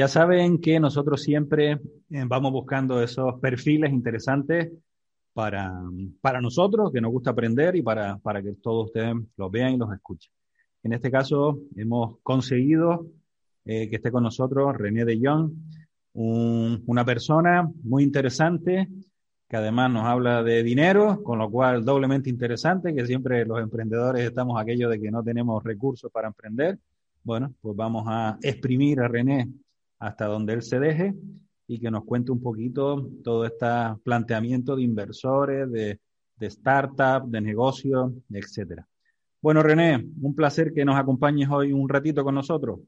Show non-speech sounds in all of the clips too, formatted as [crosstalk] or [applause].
Ya saben que nosotros siempre eh, vamos buscando esos perfiles interesantes para, para nosotros, que nos gusta aprender y para, para que todos ustedes los vean y los escuchen. En este caso, hemos conseguido eh, que esté con nosotros René de Jong, un- una persona muy interesante que además nos habla de dinero, con lo cual doblemente interesante, que siempre los emprendedores estamos aquello de que no tenemos recursos para emprender. Bueno, pues vamos a exprimir a René hasta donde él se deje y que nos cuente un poquito todo este planteamiento de inversores, de, de startups, de negocios, etcétera. Bueno, René, un placer que nos acompañes hoy un ratito con nosotros.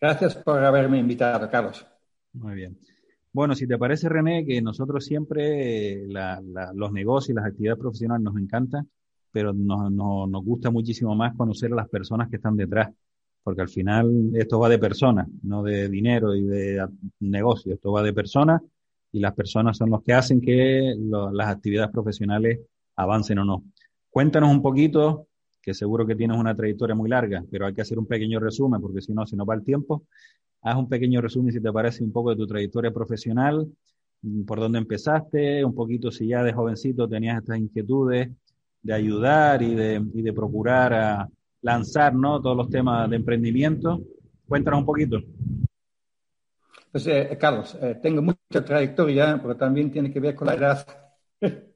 Gracias por haberme invitado, Carlos. Muy bien. Bueno, si te parece, René, que nosotros siempre eh, la- la- los negocios y las actividades profesionales nos encantan, pero nos, nos- nos gusta muchísimo más conocer a las personas que están detrás, porque al final esto va de personas, no de dinero y de negocio, esto va de personas y las personas son los que hacen que las actividades profesionales avancen o no. Cuéntanos un poquito, que seguro que tienes una trayectoria muy larga, pero hay que hacer un pequeño resumen, porque si no, se nos va el tiempo. Haz un pequeño resumen, si te parece, un poco de tu trayectoria profesional, por dónde empezaste, un poquito si ya de jovencito tenías estas inquietudes de ayudar y de, y de procurar a lanzar ¿no? todos los temas de emprendimiento. Cuéntanos un poquito. Pues, eh, Carlos, eh, tengo mucha trayectoria, pero también tiene que ver con la edad. [laughs]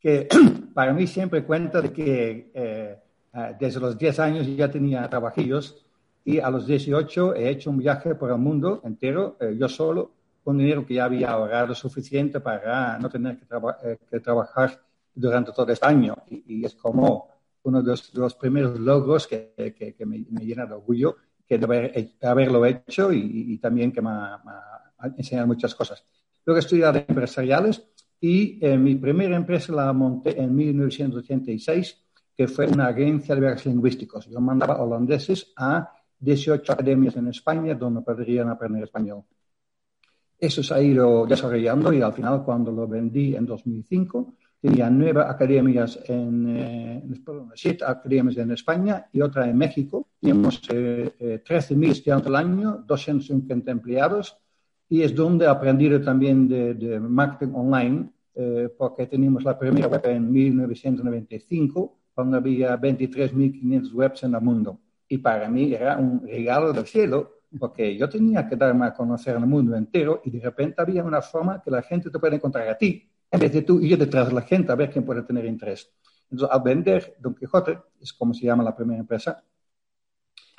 que [clears throat] para mí siempre cuenta de que eh, desde los 10 años ya tenía trabajillos y a los 18 he hecho un viaje por el mundo entero, yo solo, con dinero que ya había ahorrado suficiente para no tener que, traba- que trabajar durante todo este año. Y es como uno de los, de los primeros logros que, que- que me, me llena de orgullo que de haber, haberlo hecho y, y también que me ha, ha enseñado muchas cosas. Luego he estudiado empresariales y eh, mi primera empresa la monté en 1986, que fue una agencia de viajes lingüísticos. Yo mandaba holandeses a 18 academias en España donde podrían aprender español. Eso se ha ido desarrollando y al final cuando lo vendí en 2005 tenía nueve academias en, eh, perdón, siete academias en España y otra en México. Teníamos eh, eh, 13.000 estudiantes al año, 250 empleados y es donde he aprendido también de, de marketing online eh, porque teníamos la primera web en 1995 cuando había 23.500 webs en el mundo. Y para mí era un regalo del cielo porque yo tenía que darme a conocer al mundo entero y de repente había una forma que la gente te puede encontrar a ti, en vez de tú ir detrás de la gente a ver quién puede tener interés. Entonces, al vender Don Quijote, es como se llama la primera empresa,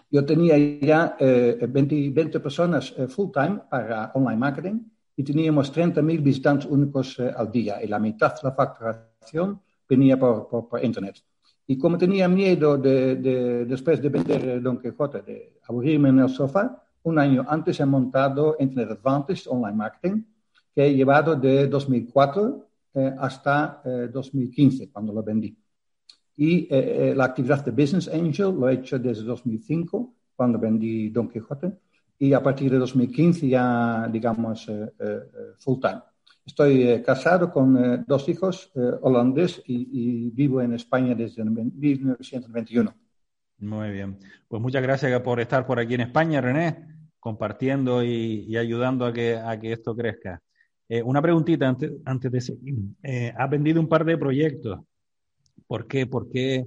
yo tenía ya eh, 20, 20 personas eh, full time para online marketing y teníamos 30.000 visitantes únicos eh, al día y la mitad de la facturación venía por, por, por internet. Y como tenía miedo de, de, después de vender eh, Don Quijote, de aburrirme en el sofá, un año antes he montado Internet Advantage Online Marketing, que he llevado de 2004 eh, hasta eh, 2015, cuando lo vendí. Y eh, la actividad de Business Angel lo he hecho desde 2005, cuando vendí Don Quijote, y a partir de 2015 ya, digamos, eh, eh, full time. Estoy eh, casado con eh, dos hijos eh, holandés y, y, vivo en España desde 1921. Muy bien. Pues muchas gracias por estar por aquí en España, René, compartiendo y, y ayudando a que, a que esto crezca. Eh, una preguntita antes, antes de seguir. Eh, has vendido un par de proyectos. ¿Por qué? ¿Por qué,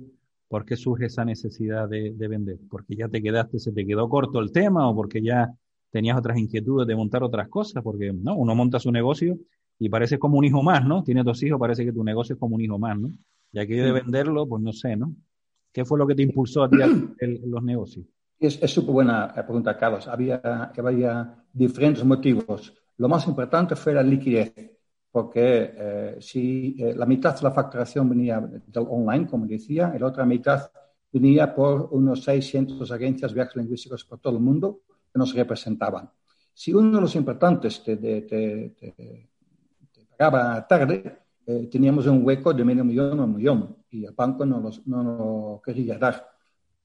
por qué surge esa necesidad de, de, vender? ¿Porque ya te quedaste, se te quedó corto el tema o porque ya tenías otras inquietudes de montar otras cosas? Porque no, uno monta su negocio y parece como un hijo más, ¿no? Tienes dos hijos, parece que tu negocio es como un hijo más, ¿no? Y aquello de venderlo, pues no sé, ¿no? ¿Qué fue lo que te impulsó a ti los negocios? Es súper buena pregunta, Carlos. Había, había diferentes motivos. Lo más importante fue la liquidez. porque eh, si eh, la mitad de la facturación venía del online, como decía, y la otra mitad venía por unos 600 agencias de viajes lingüísticos por todo el mundo que nos representaban. Si uno de los importantes te, te, pagaba tarde, eh, teníamos un hueco de medio millón o un millón y el banco no, no lo quería dar.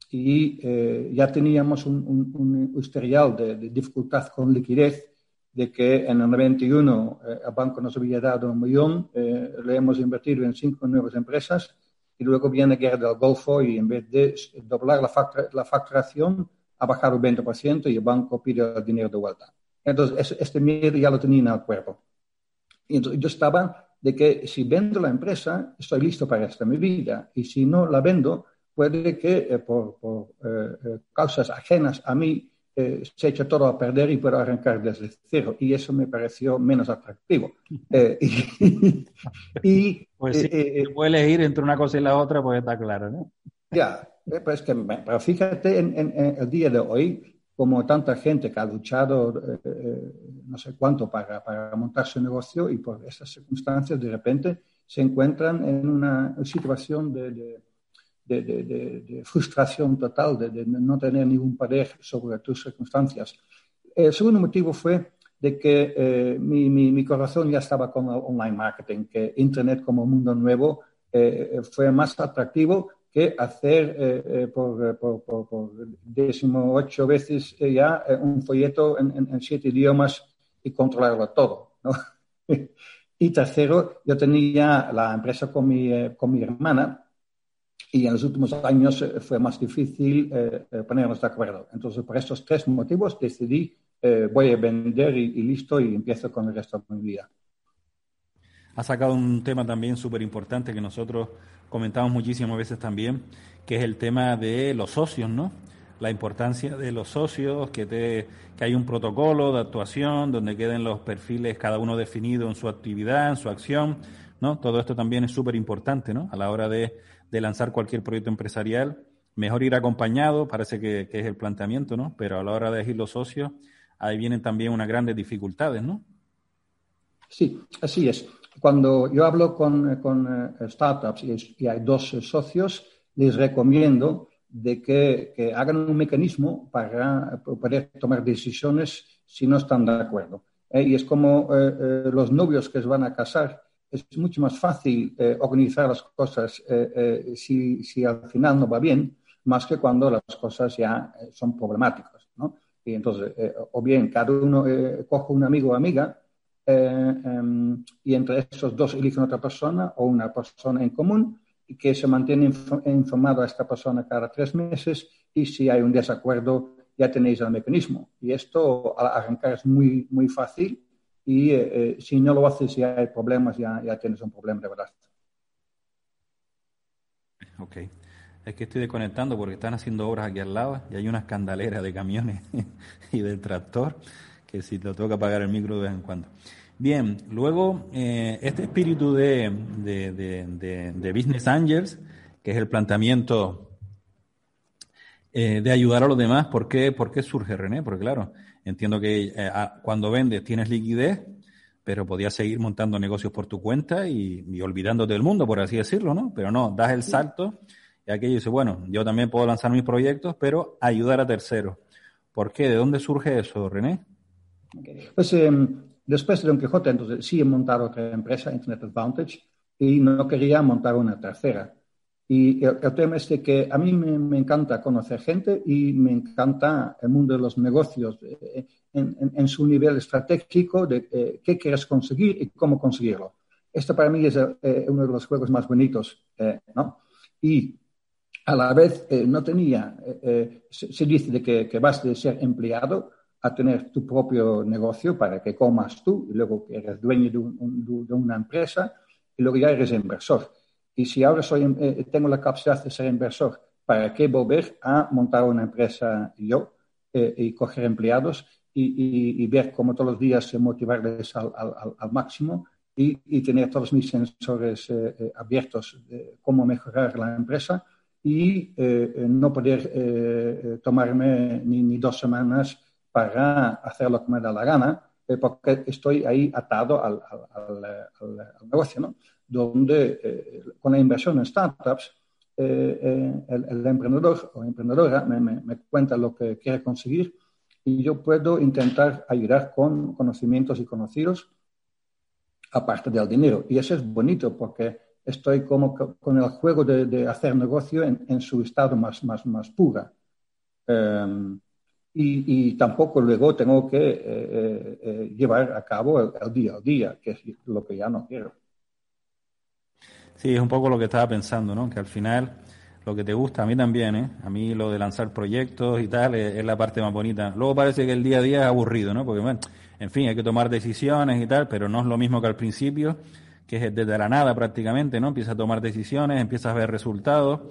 Y ya teníamos un, un, historial de dificultad con liquidez de que en el 91 eh, el banco nos había dado un millón, eh, le hemos invertido en cinco nuevas empresas y luego viene la guerra del Golfo y en vez de doblar la, la facturación ha bajado el 20% y el banco pide el dinero de vuelta. Entonces, este miedo ya lo tenía en el cuerpo. Y entonces yo estaba de que si vendo la empresa, estoy listo para esta mi vida. Y si no la vendo, puede que eh, por, por causas ajenas a mí eh, se echa todo a perder y puedo arrancar desde cero. Y eso me pareció menos atractivo. [laughs] Eh, y, pues sí, eh, puede elegir entre una cosa y la otra, pues está claro, ¿no? Ya, pues que, pero fíjate en, el día de hoy, como tanta gente que ha luchado no sé cuánto para, para montar su negocio y por esas circunstancias de repente se encuentran en una situación de de, de, frustración total, de, no tener ningún poder sobre tus circunstancias. El segundo motivo fue de que eh, mi, mi, corazón ya estaba con el online marketing, que Internet como mundo nuevo eh, fue más atractivo que hacer eh, por, por, por, ocho veces ya un folleto en, en, siete idiomas y controlarlo todo. ¿no? [laughs] y tercero, yo tenía la empresa con mi, con mi hermana y en los últimos años eh, fue más difícil eh, eh, ponernos de acuerdo. Entonces, por estos tres motivos decidí, voy a vender y, listo y empiezo con el resto de mi vida. Ha sacado un tema también súper importante que nosotros comentamos muchísimas veces también, que es el tema de los socios, ¿no? La importancia de los socios, que, te, que hay un protocolo de actuación donde queden los perfiles cada uno definido en su actividad, en su acción, ¿no? Todo esto también es súper importante, ¿no? A la hora de de lanzar cualquier proyecto empresarial. Mejor ir acompañado, parece que, es el planteamiento, ¿no? Pero a la hora de elegir los socios, ahí vienen también unas grandes dificultades, ¿no? Sí, así es. Cuando yo hablo con, con eh, startups y, hay dos socios, les recomiendo de que, hagan un mecanismo para poder tomar decisiones si no están de acuerdo. Eh, y es como eh, los novios que se van a casar es mucho más fácil eh, organizar las cosas eh, eh, si, si, al final no va bien, más que cuando las cosas ya son problemáticas. ¿no? Y entonces, o bien cada uno coge un amigo o amiga em, y entre esos dos eligen otra persona o una persona en común y que se mantiene informado a esta persona cada tres meses y si hay un desacuerdo ya tenéis el mecanismo. Y esto al arrancar es muy, muy fácil y eh, eh, si no lo haces si hay problemas, ya, ya tienes un problema de verdad. Ok. Es que estoy desconectando porque están haciendo obras aquí al lado y hay una escandalera de camiones [laughs] y del tractor que si tengo que apagar el micro de vez en cuando. Bien, luego eh, este espíritu de, de, de, de, Business Angels, que es el planteamiento de ayudar a los demás, ¿por qué, ¿por qué surge René? Porque claro, Entiendo que eh, cuando vendes tienes liquidez, pero podías seguir montando negocios por tu cuenta y, olvidándote del mundo, por así decirlo, ¿no? Pero no, das el salto y aquello dice, bueno, yo también puedo lanzar mis proyectos, pero ayudar a terceros. ¿Por qué? ¿De dónde surge eso, René? Pues em, después de Don Quijote, entonces sí he montado otra empresa, Internet Advantage, y no quería montar una tercera. Y el, tema es que a mí me, encanta conocer gente y me encanta el mundo de los negocios eh, en, su nivel estratégico de eh, qué quieres conseguir y cómo conseguirlo. Esto para mí es eh, uno de los juegos más bonitos, ¿no? Y a la vez no tenía, se, dice de que, vas de ser empleado a tener tu propio negocio para que comas tú y luego que eres dueño de una empresa y luego ya eres inversor. Y si ahora soy, eh, tengo la capacidad de ser inversor, ¿para qué volver a montar una empresa yo eh, y coger empleados y, ver cómo todos los días motivarles al, al, máximo y, tener todos mis sensores eh, abiertos de cómo mejorar la empresa y no poder tomarme ni, ni, dos semanas para hacer lo que me da la gana porque estoy ahí atado al, al, negocio, ¿no? Donde con la inversión en startups, el, emprendedor o emprendedora me, me cuenta lo que quiere conseguir y yo puedo intentar ayudar con conocimientos y conocidos aparte del dinero. Y eso es bonito porque estoy como con el juego de, hacer negocio en, su estado más, más, más pura. Em, y, tampoco luego tengo que eh, eh, eh, llevar a cabo el, día a día, que es lo que ya no quiero. Sí, es un poco lo que estaba pensando, ¿no? Que al final lo que te gusta, a mí también, ¿eh? A mí lo de lanzar proyectos y tal es, la parte más bonita. Luego parece que el día a día es aburrido, ¿no? Porque, bueno, en fin, hay que tomar decisiones y tal, pero no es lo mismo que al principio, que es desde la nada prácticamente, ¿no? Empiezas a tomar decisiones, empiezas a ver resultados,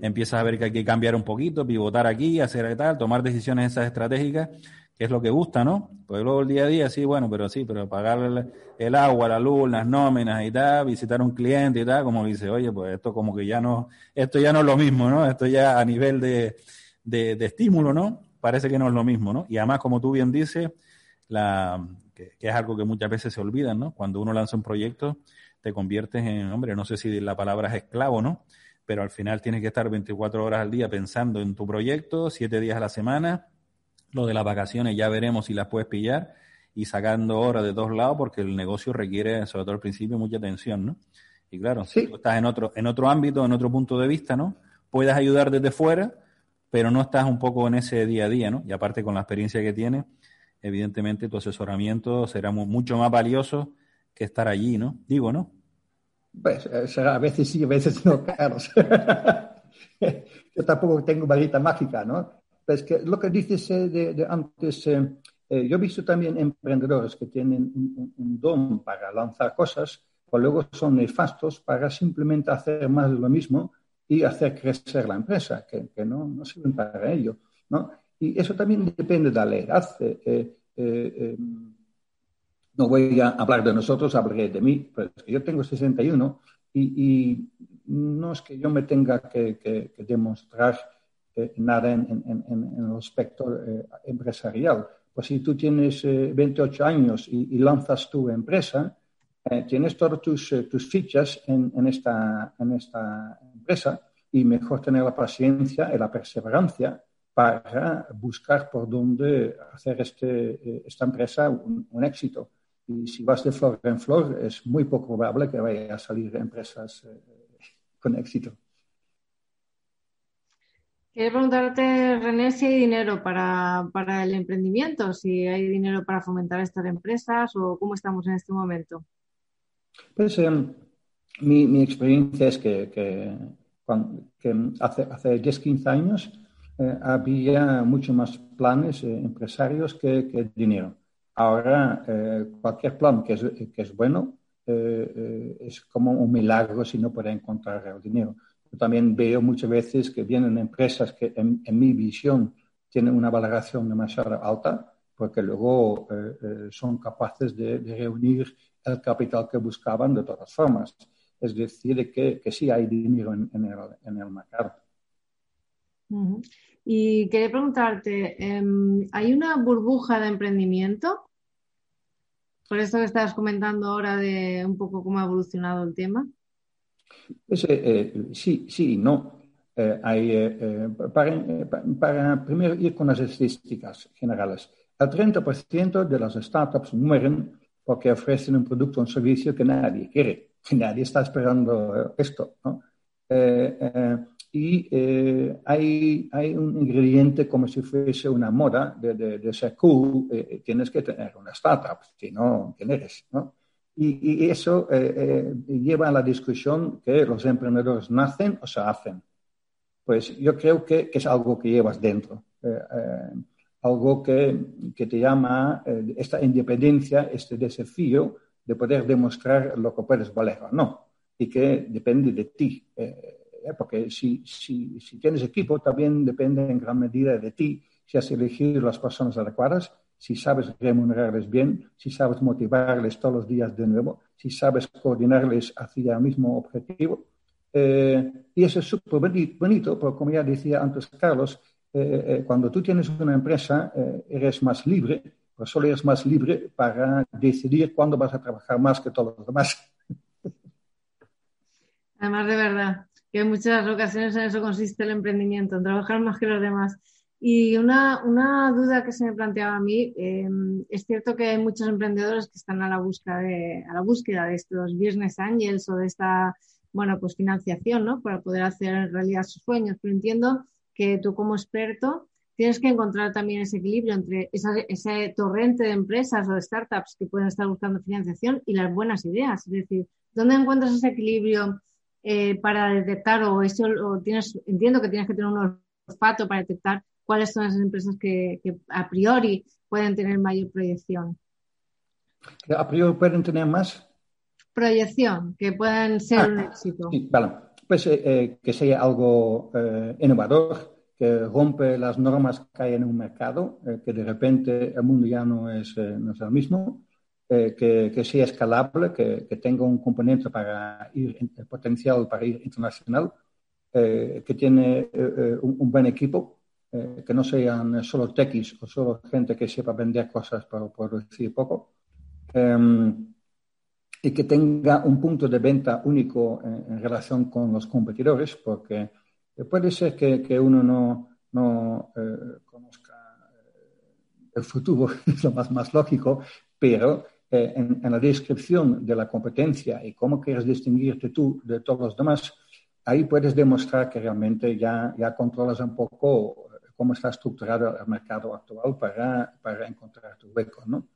empiezas a ver que hay que cambiar un poquito, pivotar aquí, hacer tal, tomar decisiones esas estratégicas que es lo que gusta, ¿no? Pues luego el día a día, sí, bueno, pero sí, pero pagar el, agua, la luz, las nóminas y tal, visitar a un cliente y tal, como dice, oye, pues esto como que ya no, esto ya no es lo mismo, ¿no? Esto ya a nivel de, de, estímulo, ¿no? Parece que no es lo mismo, ¿no? Y además, como tú bien dices, la, que, es algo que muchas veces se olvidan, ¿no? Cuando uno lanza un proyecto, te conviertes en, hombre, no sé si la palabra es esclavo, ¿no? Pero al final tienes que estar 24 horas al día pensando en tu proyecto, 7 días a la semana, lo de las vacaciones ya veremos si las puedes pillar y sacando horas de dos lados porque el negocio requiere, sobre todo al principio, mucha atención, ¿no? Y claro, si tú estás en otro, en otro ámbito, en otro punto de vista, ¿no? Puedes ayudar desde fuera, pero no estás un poco en ese día a día, ¿no? Y aparte con la experiencia que tienes, evidentemente tu asesoramiento será mucho más valioso que estar allí, ¿no? Digo, ¿no? Pues eh, a veces sí, a veces no, Carlos. [laughs] Yo tampoco tengo varita mágica, ¿no? Pues que lo que dices eh, de, antes, eh, eh, yo he visto también emprendedores que tienen un, don para lanzar cosas, pero luego son nefastos para simplemente hacer más de lo mismo y hacer crecer la empresa, que, no, no, sirven para ello. ¿no? Y eso también depende de la edad. no voy a hablar de nosotros, hablaré de mí, pero yo tengo 61 y, y no es que yo me tenga que, que demostrar eh, nada en, el aspecto eh, empresarial. Pues si tú tienes 28 eh, años y, lanzas tu empresa, tienes todas tus, tus fichas en, esta, en esta empresa y mejor tener la paciencia y la perseverancia para buscar por dónde hacer este, esta empresa un, un, éxito. Y si vas de flor en flor, es muy poco probable que vaya a salir empresas con éxito. Quiero preguntarte, René, si hay dinero para, el emprendimiento, si hay dinero para fomentar estas empresas o cómo estamos en este momento. Pues em, mi, experiencia es que, hace, hace 10, 15 años eh, había mucho más planes eh, empresarios que, dinero. Ahora, eh, cualquier plan que es, que es bueno es como un milagro si no puede encontrar el dinero también veo muchas veces que vienen empresas que en, mi visión tienen una valoración demasiado alta porque luego eh, eh, son capaces de, reunir el capital que buscaban de todas formas. Es decir, que, que sí hay dinero en, el, mercado. Y quería preguntarte, em, ¿hay una burbuja de emprendimiento? Por eso que estabas comentando ahora de un poco cómo ha evolucionado el tema. Pues, eh, sí, sí, no. Eh, hay, eh, para, para, primero ir con las estadísticas generales. El 30% de las startups mueren porque ofrecen un producto o un servicio que nadie quiere, nadie está esperando esto. ¿no? y hay, hay, un ingrediente como si fuese una moda de, de, de ser cool, tienes que tener una startup, si no, ¿quién eres? ¿no? Y, eso eh, eh, lleva a la discusión que los emprendedores nacen o se hacen. Pues yo creo que, es algo que llevas dentro, eh, algo que, te llama esta independencia, este desafío de poder demostrar lo que puedes valer o no, y que depende de ti. porque si, si tienes equipo, también depende en gran medida de ti si has elegido las personas adecuadas si sabes remunerarles bien, si sabes motivarles todos los días de nuevo, si sabes coordinarles hacia el mismo objetivo. Eh, y eso es súper bonito, porque como ya decía antes Carlos, eh, eh, cuando tú tienes una empresa, eres más libre pero solo eres más libre para decidir cuándo vas a trabajar más que todos los demás. Además, de verdad, que en muchas ocasiones en eso consiste el emprendimiento, en trabajar más que los demás. Y una, una duda que se me planteaba a mí, eh, es cierto que hay muchos emprendedores que están a la búsqueda de, a la búsqueda de estos business angels o de esta, bueno, pues financiación, ¿no? Para poder hacer realidad sus sueños. Pero entiendo que tú como experto tienes que encontrar también ese equilibrio entre ese torrente de empresas o de startups que pueden estar buscando financiación y las buenas ideas. Es decir, ¿dónde encuentras ese equilibrio eh, para detectar o eso o tienes, entiendo que tienes que tener un olfato para detectar cuáles son las empresas que, a priori pueden tener mayor proyección. ¿A priori pueden tener más? Proyección, que puedan ser un ah, éxito. Sí, vale. Pues eh, eh, que sea algo eh, innovador, que rompe las normas que hay en un mercado, que de repente el mundo ya no es, no es el mismo, que, que, sea escalable, que, que, tenga un componente para ir, potencial para ir internacional, que tiene un, un, buen equipo eh, que no sean solo techis o solo gente que sepa vender cosas por, por decir poco, em, y que tenga un punto de venta único en, relación con los competidores, porque puede ser que, que uno no, no eh, conozca eh, el futuro, [laughs] es lo más, más lógico, pero en, en, la descripción de la competencia y cómo quieres distinguirte tú de todos los demás, ahí puedes demostrar que realmente ya, ya controlas un poco cómo está estructurado el mercado actual para, para encontrar tu hueco, ¿no?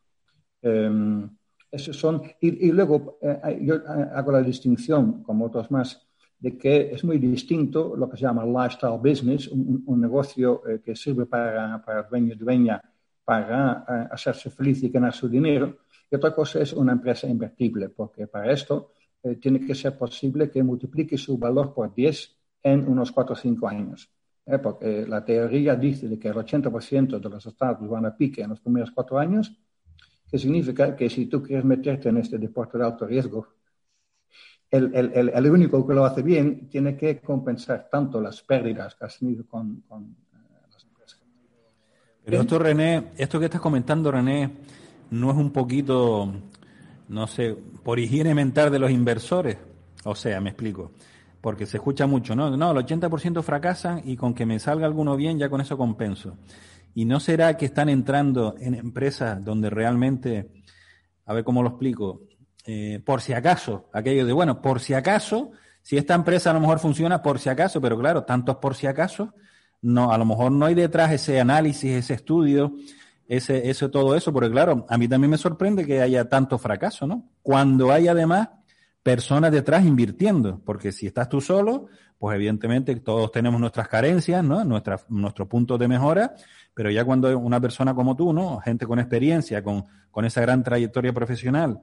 Um, esos son, y, y luego eh, yo eh, hago la distinción, como otros más, de que es muy distinto lo que se llama lifestyle business, un, un negocio eh, que sirve para, para dueño y dueña para eh, hacerse feliz y ganar su dinero, y otra cosa es una empresa invertible, porque para esto eh, tiene que ser posible que multiplique su valor por 10 en unos 4 o 5 años. ¿Eh? porque la teoría dice de que el 80% de los estados van a pique en los primeros cuatro años, que significa que si tú quieres meterte en este deporte de alto riesgo, el, el, el, único que lo hace bien tiene que compensar tanto las pérdidas que has tenido con, con eh, las empresas. Pero esto, René, esto que estás comentando, René, no es un poquito, no sé, por higiene mental de los inversores. O sea, me explico porque se escucha mucho, ¿no? No, el 80% fracasan y con que me salga alguno bien, ya con eso compenso. ¿Y no será que están entrando en empresas donde realmente, a ver cómo lo explico, eh, por si acaso, aquello de, bueno, por si acaso, si esta empresa a lo mejor funciona por si acaso, pero claro, tantos por si acaso, no, a lo mejor no hay detrás ese análisis, ese estudio, ese, ese todo eso, porque claro, a mí también me sorprende que haya tanto fracaso, ¿no? Cuando hay además personas detrás invirtiendo, porque si estás tú solo, pues evidentemente todos tenemos nuestras carencias, ¿no? Nuestra, nuestros puntos de mejora, pero ya cuando una persona como tú, ¿no? Gente con experiencia, con, con esa gran trayectoria profesional,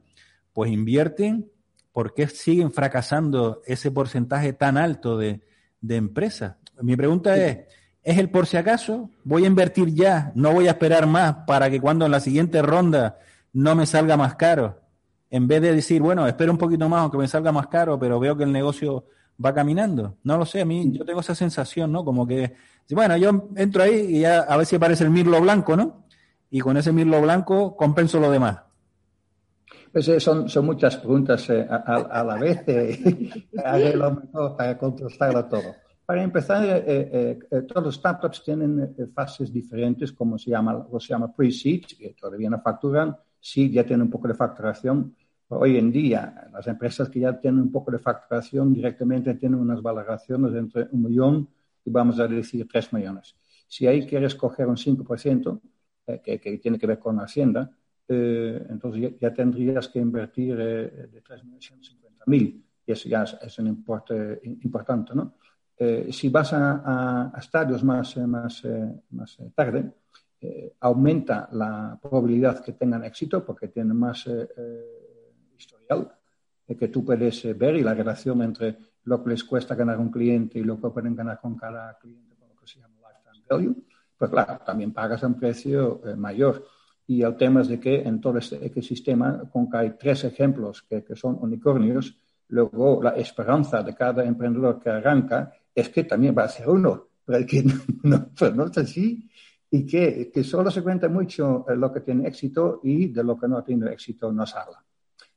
pues invierten, ¿por qué siguen fracasando ese porcentaje tan alto de, de empresas? Mi pregunta es, ¿es el por si acaso? ¿Voy a invertir ya? ¿No voy a esperar más para que cuando en la siguiente ronda no me salga más caro? En vez de decir, bueno, espero un poquito más aunque me salga más caro, pero veo que el negocio va caminando. No lo sé, a mí yo tengo esa sensación, ¿no? Como que, bueno, yo entro ahí y ya a ver si aparece el mirlo blanco, ¿no? Y con ese mirlo blanco compenso lo demás. Pues eh, son, son muchas preguntas eh, a, la vez. Eh, [laughs] haré lo mejor para contestarlo todo. Para empezar, eh, todos los startups tienen fases diferentes, como se llama, se llama pre-seed, que todavía no facturan, sí ya tienen un poco de facturación. Hoy en día, las empresas que ya tienen un poco de facturación directamente tienen unas valoraciones entre un millón y vamos a decir tres millones. Si ahí quieres coger un 5%, eh, que, que, tiene que ver con Hacienda, eh, entonces ya, tendrías que invertir eh, de 3.150.000 y eso ya es, un importe importante. ¿no? Eh, si vas a, a, a estadios más, más, más tarde, eh, aumenta la probabilidad que tengan éxito porque tienen más eh, eh, historial que tú puedes ver y la relación entre lo que les cuesta ganar un cliente y lo que pueden ganar con cada cliente, con lo que se llama lifetime value, pues claro, también pagas un precio mayor. Y el tema es de que en todo este ecosistema, con que hay tres ejemplos que, que, son unicornios, luego la esperanza de cada emprendedor que arranca es que también va a ser uno, pero que no, [laughs] no, no es así y que, que solo se cuenta mucho lo que tiene éxito y de lo que no tiene éxito no se habla.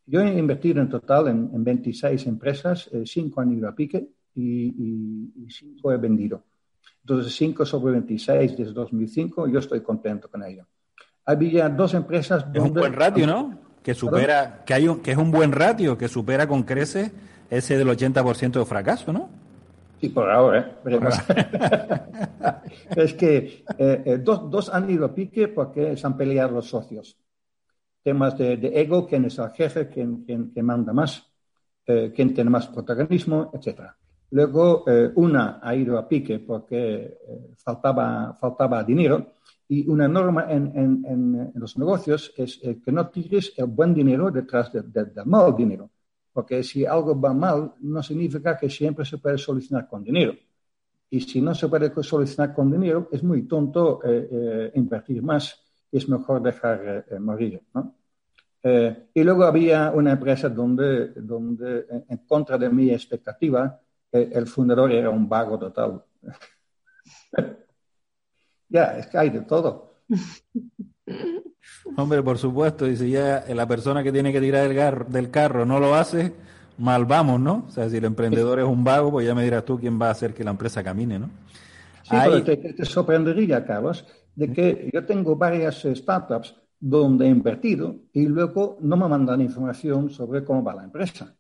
Yo he invertido en total en, en 26 empresas, 5 han ido a pique y 5 he vendido. Entonces, 5 sobre 26 desde 2005, yo estoy contento con ello. Había dos empresas. Es un buen ratio, ¿no? Que supera, que, hay un, que es un buen ratio, que supera con creces ese del 80% de fracaso, ¿no? Sí, por ahora, ¿eh? [laughs] es que eh, eh, dos, dos, han ido a pique porque se han peleado los socios. Temas de, de ego, quién es el jefe, quién, quién, quién manda más, eh, quién tiene más protagonismo, etcétera. Luego, eh, una ha ido a pique porque eh, faltaba, faltaba dinero y una norma en, en, en los negocios es eh, que no tires el buen dinero detrás del de, mal dinero. Porque si algo va mal, no significa que siempre se puede solucionar con dinero. Y si no se puede solucionar con dinero, es muy tonto invertir más es mejor dejar morir. ¿no? Y luego había una empresa donde, donde en contra de mi expectativa, el fundador era un vago total. [laughs] ya, es que hay de todo. [laughs] Hombre, por supuesto, y si ya la persona que tiene que tirar el del carro no lo hace, mal vamos, ¿no? O sea, si el emprendedor es un vago, pues ya me dirás tú quién va a hacer que la empresa camine, ¿no? Sí, pero te, te, sorprendería, Carlos, de que yo tengo varias startups donde he invertido y luego no me mandan información sobre cómo va la empresa.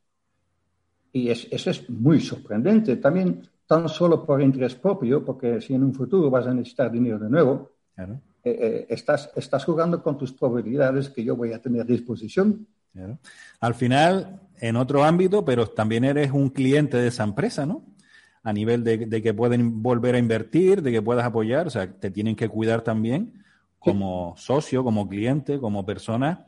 Y es, eso es muy sorprendente. También tan solo por interés propio, porque si en un futuro vas a necesitar dinero de nuevo, claro. eh, eh, estás, estás jugando con tus probabilidades que yo voy a tener a disposición. Claro. Al final, en otro ámbito, pero también eres un cliente de esa empresa, ¿no? A nivel de, de que pueden volver a invertir, de que puedas apoyar, o sea, te tienen que cuidar también como socio, como cliente, como persona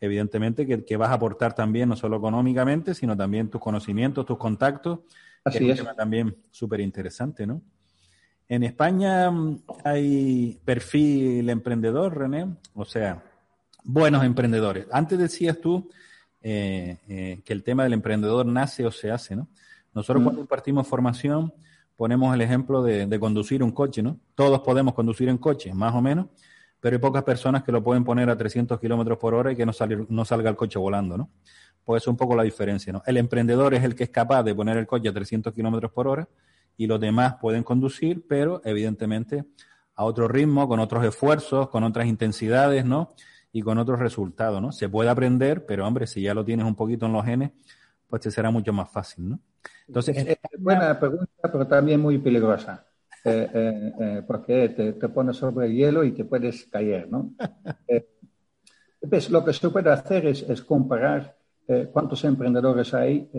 evidentemente que, que, vas a aportar también, no solo económicamente, sino también tus conocimientos, tus contactos. Así que es. es. Un tema también súper interesante, ¿no? En España mm, hay perfil emprendedor, René, o sea, buenos emprendedores. Antes decías tú eh, eh, que el tema del emprendedor nace o se hace, ¿no? Nosotros mm. cuando impartimos formación ponemos el ejemplo de, de conducir un coche, ¿no? Todos podemos conducir en coche, más o menos, pero hay pocas personas que lo pueden poner a 300 kilómetros por hora y que no, salir, no salga el coche volando, ¿no? Pues es un poco la diferencia, ¿no? El emprendedor es el que es capaz de poner el coche a 300 kilómetros por hora y los demás pueden conducir, pero evidentemente a otro ritmo, con otros esfuerzos, con otras intensidades, ¿no? Y con otros resultados, ¿no? Se puede aprender, pero hombre, si ya lo tienes un poquito en los genes, pues te será mucho más fácil, ¿no? Entonces, es, buena pregunta, pero también muy peligrosa. Eh, eh, eh, porque te, te, pones sobre el hielo y te puedes caer, ¿no? [laughs] pues lo que se puede hacer es, es comparar cuántos emprendedores hay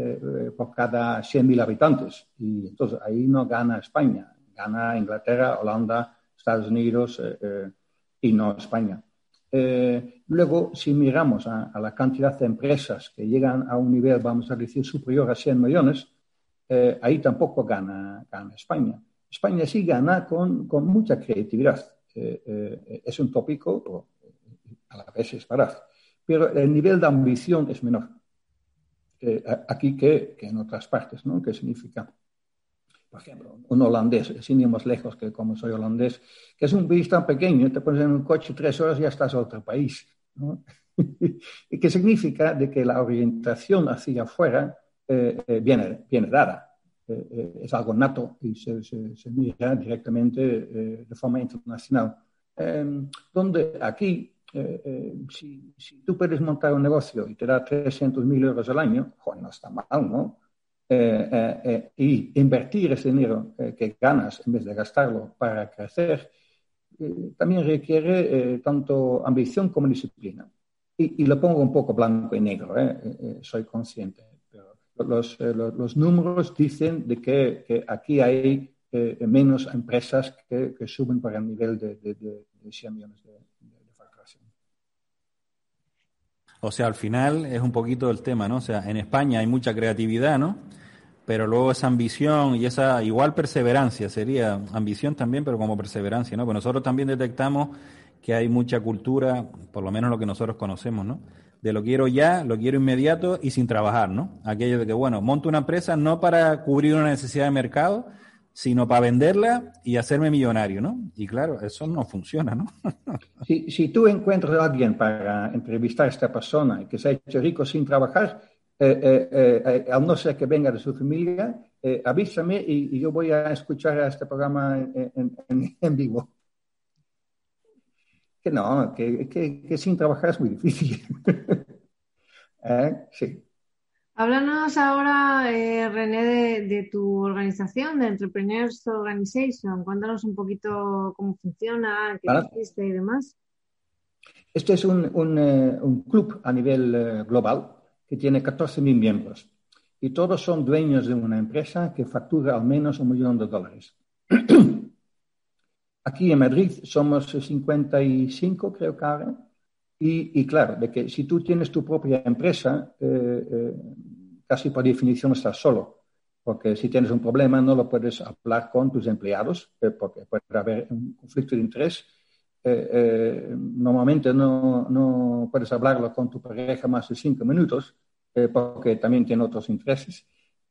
por cada 100.000 habitantes. Y entonces ahí no gana España, gana Inglaterra, Holanda, Estados Unidos y no España. luego, si miramos a, a, la cantidad de empresas que llegan a un nivel, vamos a decir, superior a 100 millones, ahí tampoco gana, gana España. España sí gana con, con mucha creatividad. Eh, eh, es un tópico, a la vez es verdad, pero el nivel de ambición es menor eh, aquí que, que, en otras partes, ¿no? ¿Qué significa? Por ejemplo, un holandés, sin ir más lejos que como soy holandés, que es un país tan pequeño, te pones en un coche tres horas y ya estás a otro país. ¿no? ¿Y [laughs] qué significa? De que la orientación hacia afuera eh, viene, viene dada eh, es algo nato y se, se, se mira directamente eh, de forma internacional. Eh, donde aquí, si, si, tú puedes montar un negocio y te da 300 mil euros al año, joder, no está mal, ¿no? y invertir ese dinero que ganas en vez de gastarlo para crecer, también requiere tanto ambición como disciplina. Y, y, lo pongo un poco blanco y negro, soy consciente los, eh, los, los, números dicen de que, que aquí hay eh, menos empresas que, que, suben para el nivel de, de, de, de 100 millones de, facturación. O sea, al final es un poquito el tema, ¿no? O sea, en España hay mucha creatividad, ¿no? Pero luego esa ambición y esa igual perseverancia sería ambición también, pero como perseverancia, ¿no? Pues nosotros también detectamos que hay mucha cultura, por lo menos lo que nosotros conocemos, ¿no? De lo quiero ya, lo quiero inmediato y sin trabajar, ¿no? Aquello de que, bueno, monto una empresa no para cubrir una necesidad de mercado, sino para venderla y hacerme millonario, ¿no? Y claro, eso no funciona, ¿no? [laughs] si, si, tú encuentras a alguien para entrevistar a esta persona que se ha hecho rico sin trabajar, eh, eh, eh, al no ser que venga de su familia, avísame y, yo voy a escuchar a este programa en vivo. Que no, que, que, que, sin trabajar es muy difícil. [laughs] sí. Háblanos ahora, eh, René, de, de, tu organización, de Entrepreneurs Organization. Cuéntanos un poquito cómo funciona, qué vale. existe y demás. Este es un, un, uh, un club a nivel uh, global que tiene 14.000 miembros y todos son dueños de una empresa que factura al menos un millón de dólares. [clears throat] Aquí en Madrid somos 55, creo ahora. Y, y, claro, de que si tú tienes tu propia empresa, eh, eh, casi por definición estás solo, porque si tienes un problema no lo puedes hablar con tus empleados, eh, porque puede haber un conflicto de interés. normalmente no, no, puedes hablarlo con tu pareja más de cinco minutos, porque también tiene otros intereses.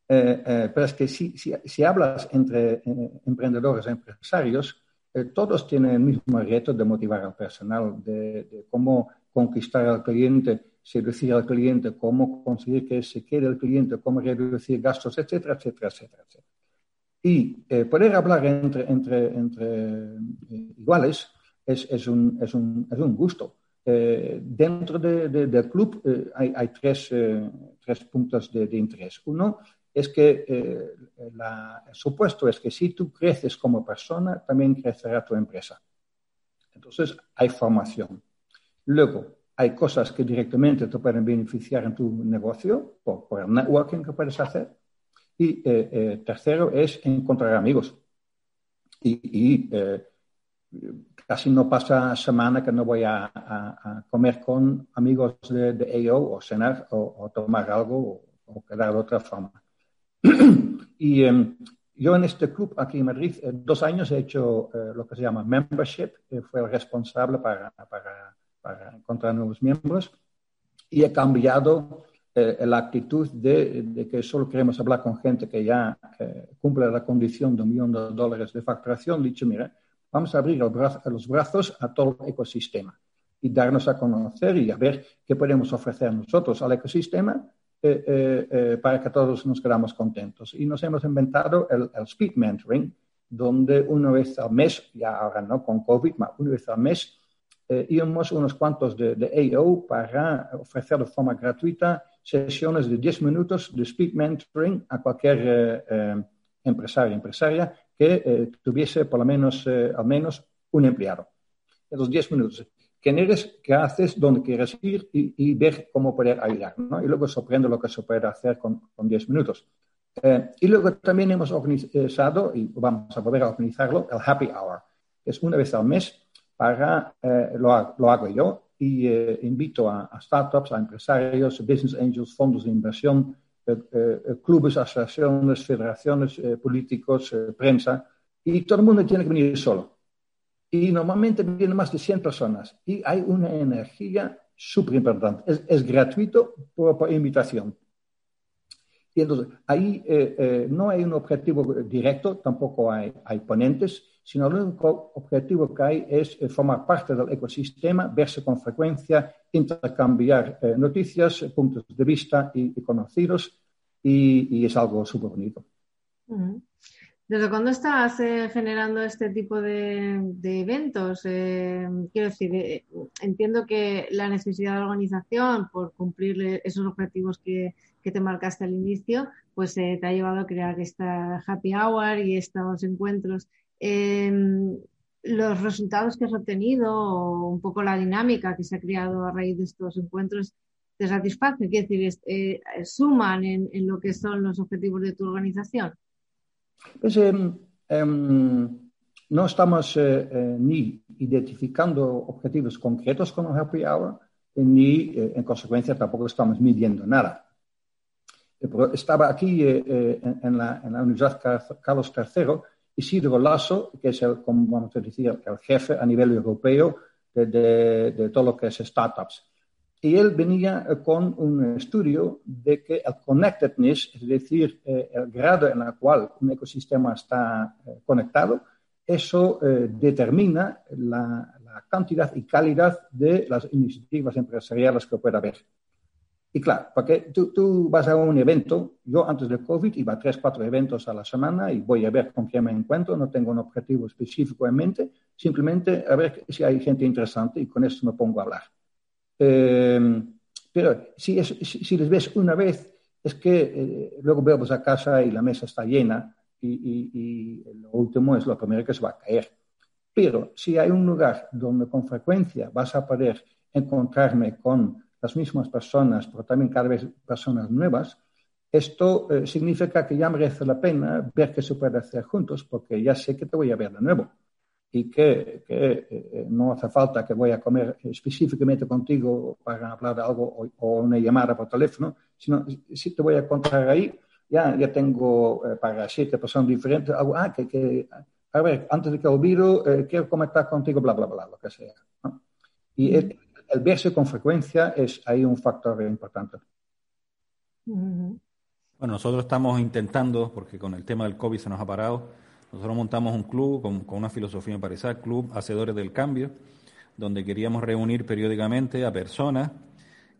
pero es que si, si, si hablas entre emprendedores e empresarios, todos tienen el mismo reto de motivar al personal, de, de cómo conquistar al cliente, seducir al cliente, cómo conseguir que se quede el cliente, cómo reducir gastos, etcétera, etcétera, etcétera. etcétera. Y eh, poder hablar entre, entre, entre eh, iguales es, es, un, es, un, es, un, gusto. Eh, dentro de, de, del club eh, hay, hay tres, eh, tres, puntos de, interés. Uno es que la, el supuesto es que si tú creces como persona, también crecerá tu empresa. Entonces, hay formación. Luego, hay cosas que directamente te pueden beneficiar en tu negocio por, por el networking que puedes hacer. Y eh, eh, tercero es encontrar amigos. Y, eh, casi no pasa semana que no voy a, comer con amigos de, de, o cenar o, o tomar algo o, o, quedar de otra forma. [clears throat] y em, yo en este club aquí en Madrid, dos años he hecho lo que se llama membership, fue el responsable para, para para encontrar nuevos miembros y he cambiado eh, la actitud de, de, que solo queremos hablar con gente que ya eh, cumple la condición de un millón de dólares de facturación. Dicho, mira, vamos a abrir brazo, los brazos a todo el ecosistema y darnos a conocer y a ver qué podemos ofrecer nosotros al ecosistema eh, eh, eh para que todos nos quedamos contentos. Y nos hemos inventado el, el, speed mentoring, donde una vez al mes, ya ahora no con COVID, una vez al mes, eh, íbamos unos cuantos de, de, AO para ofrecer de forma gratuita sesiones de 10 minutos de speed mentoring a cualquier eh, empresario empresaria que tuviese por lo menos, al menos un empleado. Esos 10 minutos. ¿Quién eres? ¿Qué haces? ¿Dónde quieres ir? Y, y ver cómo poder ayudar. ¿no? Y luego sorprende lo que se puede hacer con, con 10 minutos. Eh, y luego también hemos organizado, y vamos a volver a organizarlo, el Happy Hour, es una vez al mes para, eh, lo, lo, hago yo y eh, invito a, a, startups, a empresarios, business angels, fondos de inversión, eh, eh clubes, asociaciones, federaciones, eh, políticos, prensa, y todo el mundo tiene que venir solo. Y normalmente vienen más de 100 personas y hay una energía súper importante. Es, es, gratuito por, por, invitación. Y entonces, ahí no hay un objetivo directo, tampoco hay, hay ponentes, sino el único objetivo que hay es eh, formar parte del ecosistema, verse con frecuencia, intercambiar eh, noticias, eh, puntos de vista y, y conocidos, y, y, es algo súper bonito. ¿Desde cuándo estás eh, generando este tipo de, eventos? Eh, quiero decir, eh, entiendo que la necesidad de organización por cumplir esos objetivos que, te marcaste al inicio, pues te ha llevado a crear esta happy hour y estos encuentros eh, los resultados que has obtenido o un poco la dinámica que se ha creado a raíz de estos encuentros te satisface, quiere decir, eh, suman en, en, lo que son los objetivos de tu organización. Pues eh, no estamos eh, eh, ni identificando objetivos concretos con el Happy Hour, ni en consecuencia tampoco estamos midiendo nada. Estaba aquí en la, Universidad Carlos III Isidro Lasso, que es el, como vamos a decir, el jefe a nivel europeo de, de todo lo que es startups. Y él venía eh, con un estudio de que el connectedness, es decir, eh, el grado en el cual un ecosistema está eh, conectado, eso determina la, la, cantidad y calidad de las iniciativas empresariales que pueda haber. Y claro, porque tú, tú, vas a un evento, yo antes del COVID iba a tres, cuatro eventos a la semana y voy a ver con quién me encuentro, no tengo un objetivo específico en mente, simplemente a ver si hay gente interesante y con eso me pongo a hablar. Eh, pero si, si, les ves una vez, es que eh, luego vemos a casa y la mesa está llena y, lo último es lo primero que se va a caer. Pero si hay un lugar donde con frecuencia vas a poder encontrarme con las mismas personas, pero también cada vez personas nuevas, esto eh, significa que ya merece la pena ver qué se puede hacer juntos, porque ya sé que te voy a ver de nuevo y que, eh, no hace falta que voy a comer específicamente contigo para hablar de algo o, una llamada por teléfono, sino si te voy a encontrar ahí, ya, ya tengo eh, para siete personas diferentes, algo, ah, que, que, a ver, antes de que olvido, eh, quiero comentar contigo, bla, bla, bla, lo que sea. Y el, verse con frecuencia es ahí un factor importante. Bueno, nosotros estamos intentando, porque con el tema del COVID se nos ha parado, nosotros montamos un club con, una filosofía parecida, Club Hacedores del Cambio, donde queríamos reunir periódicamente a personas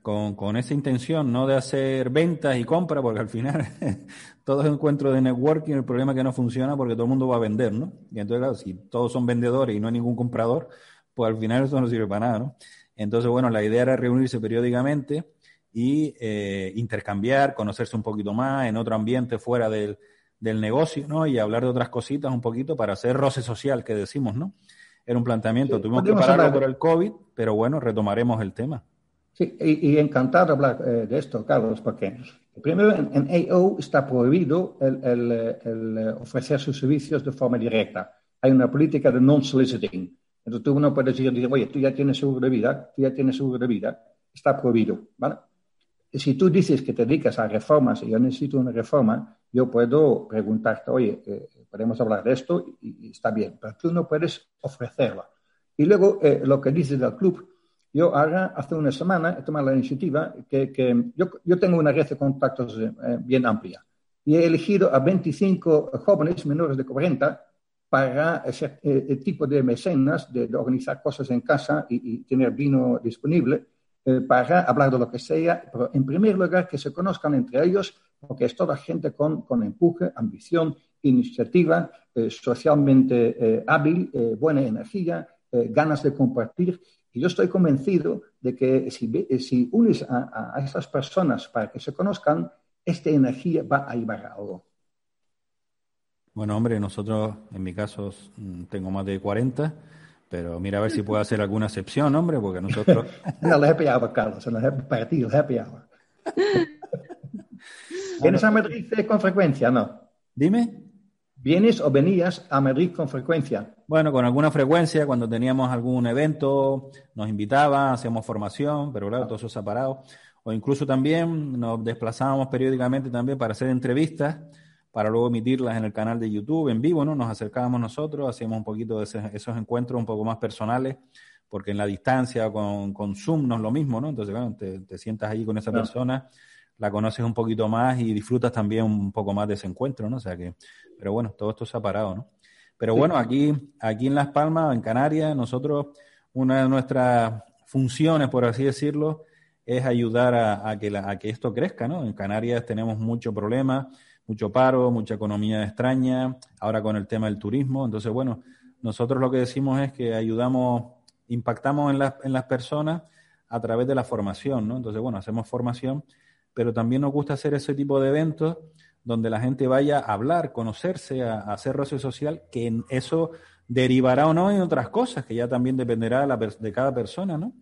con, con, esa intención, no de hacer ventas y compras, porque al final [laughs] todo es encuentro de networking, el problema es que no funciona porque todo el mundo va a vender, ¿no? Y entonces, claro, si todos son vendedores y no hay ningún comprador, pues al final eso no sirve para nada, ¿no? Entonces, bueno, la idea era reunirse periódicamente y eh, intercambiar, conocerse un poquito más en otro ambiente fuera del, del negocio, ¿no? Y hablar de otras cositas un poquito para hacer roce social, que decimos, ¿no? Era un planteamiento. Tuvimos que pararlo por el COVID, pero bueno, retomaremos el tema. Sí, y, encantado de hablar eh, de esto, Carlos, porque primero en, AO está prohibido el, el, ofrecer sus servicios de forma directa. Hay una política de non-soliciting. Entonces tú no puedes decir, oye, tú ya tienes seguro de vida, tú ya tienes seguro de vida, está prohibido, ¿vale? si tú dices que te dedicas a reformas y yo necesito una reforma, yo puedo preguntarte, oye, eh, podemos hablar de esto y, está bien, pero tú no puedes ofrecerla. Y luego, eh, lo que dices del club, yo ahora, hace una semana, he tomado la iniciativa que, que yo, yo, tengo una red de contactos eh, bien amplia y he elegido a 25 jóvenes menores de 40 para ese tipo de mecenas, de, organizar cosas en casa y, y tener vino disponible eh, para hablar de lo que sea, pero en primer lugar que se conozcan entre ellos, porque es toda gente con, con empuje, ambición, iniciativa, eh, socialmente eh, hábil, buena energía, ganas de compartir. Y yo estoy convencido de que si, si unes a, a, esas personas para que se conozcan, esta energía va a llevar a algo. Bueno, hombre, nosotros, en mi caso, mm, tengo más de 40 pero mira a ver si puedo hacer alguna excepción, hombre, porque nosotros... [laughs] no, los he pillado, Carlos, los he, para ti los he pillado. [laughs] ¿Vienes a Madrid con frecuencia, no? Dime. ¿Vienes o venías a Madrid con frecuencia? Bueno, con alguna frecuencia, cuando teníamos algún evento, nos invitaban, hacíamos formación, pero claro, todo eso se ha parado. O incluso también nos desplazábamos periódicamente también para hacer entrevistas para luego emitirlas en el canal de YouTube en vivo, ¿no? Nos acercábamos nosotros, hacíamos un poquito de esos encuentros un poco más personales, porque en la distancia con, con Zoom no es lo mismo, ¿no? Entonces, claro, te, sientas ahí con esa persona, la conoces un poquito más y disfrutas también un poco más de ese encuentro, ¿no? O sea que, pero bueno, todo esto se ha parado, ¿no? Pero bueno, aquí, aquí en Las Palmas, en Canarias, nosotros, una de nuestras funciones, por así decirlo, es ayudar a, a que, a que esto crezca, ¿no? En Canarias tenemos mucho problema mucho paro, mucha economía extraña, ahora con el tema del turismo. Entonces, bueno, nosotros lo que decimos es que ayudamos, impactamos en, en las personas a través de la formación, ¿no? Entonces, bueno, hacemos formación, pero también nos gusta hacer ese tipo de eventos donde la gente vaya a hablar, conocerse, a, hacer roce social, que eso derivará o no en otras cosas, que ya también dependerá de, de cada persona, ¿no?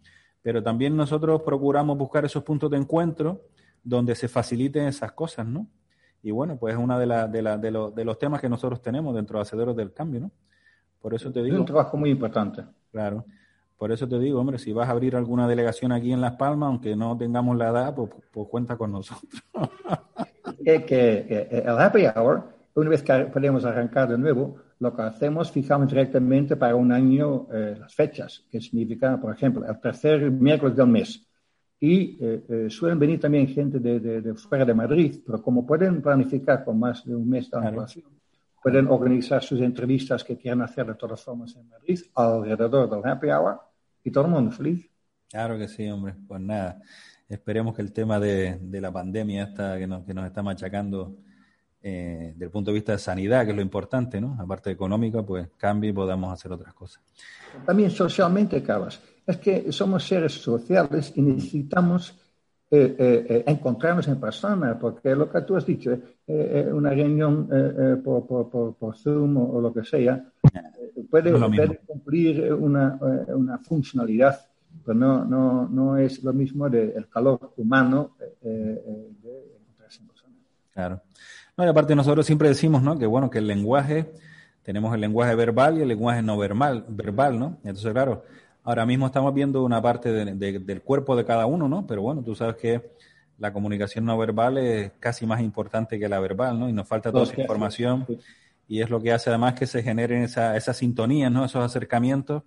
Pero también nosotros procuramos buscar esos puntos de encuentro donde se faciliten esas cosas, ¿no? Y bueno, pues es uno de, la, de, la, de, de, los temas que nosotros tenemos dentro de Hacedores del Cambio, ¿no? Por eso te digo. Es un trabajo muy importante. Claro. Por eso te digo, hombre, si vas a abrir alguna delegación aquí en Las Palmas, aunque no tengamos la edad, pues, pues cuenta con nosotros. [laughs] que, que, el happy hour, una vez que podemos arrancar de nuevo, lo que hacemos, fijamos directamente para un año eh, las fechas, que significa, por ejemplo, el tercer miércoles del mes y suelen venir también gente de, de, fuera de Madrid, pero como pueden planificar con más de un mes de antelación, pueden organizar sus entrevistas que quieran hacer de todas formas en Madrid alrededor del happy hour y todo el mundo feliz. Claro que sí, hombre. Pues nada, esperemos que el tema de, de la pandemia esta que nos, que nos está machacando eh, desde el punto de vista de sanidad, que es lo importante, ¿no? Aparte de económica, pues cambie y podamos hacer otras cosas. También socialmente, Cabas. Es que somos seres sociales y necesitamos eh, eh, encontrarnos en persona, porque lo que tú has dicho, una reunión por, por, por, Zoom o, lo que sea, puede, cumplir una, una, funcionalidad, pero no, no, no es lo mismo del calor humano de encontrarse en. Claro. No, y aparte nosotros siempre decimos, ¿no? Que bueno, que el lenguaje, tenemos el lenguaje verbal y el lenguaje no verbal, verbal ¿no? Entonces, claro, ahora mismo estamos viendo una parte del cuerpo de cada uno, ¿no? Pero bueno, tú sabes que la comunicación no verbal es casi más importante que la verbal, ¿no? Y nos falta toda esa información y es lo que hace además que se generen esa, esas sintonías, ¿no? Esos acercamientos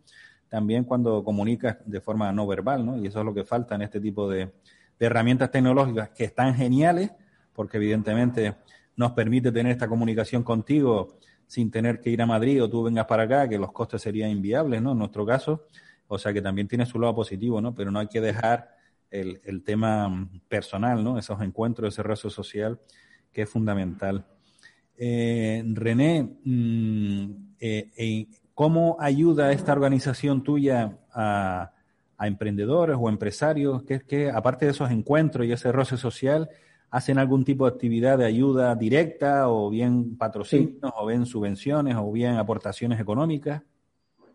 también cuando comunicas de forma no verbal, ¿no? Y eso es lo que falta en este tipo de, de herramientas tecnológicas que están geniales, porque evidentemente nos permite tener esta comunicación contigo sin tener que ir a Madrid o tú vengas para acá, que los costes serían inviables, ¿no? En nuestro caso. O sea que también tiene su lado positivo, ¿no? Pero no hay que dejar el, el tema personal, ¿no? Esos encuentros, ese rezo social, que es fundamental. Eh, René, mm, eh, eh, ¿cómo ayuda esta organización tuya a, emprendedores o empresarios? que, que aparte de esos encuentros y ese roce social, hacen algún tipo de actividad de ayuda directa o bien patrocinios o bien subvenciones o bien aportaciones económicas?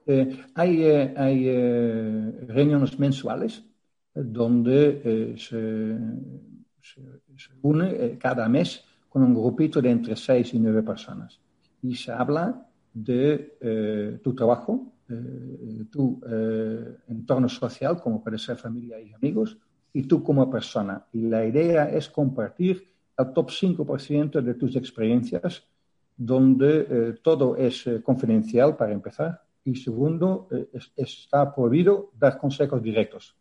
Eh, hay hay reuniones mensuales donde se, se, une cada mes con un grupito de entre seis y nueve personas y se habla de tu trabajo, tu entorno social, como puede ser familia y amigos, y tú como persona. Y la idea es compartir el top 5% de tus experiencias, donde eh, todo es eh, confidencial para empezar. Y segundo, eh, está prohibido dar consejos directos.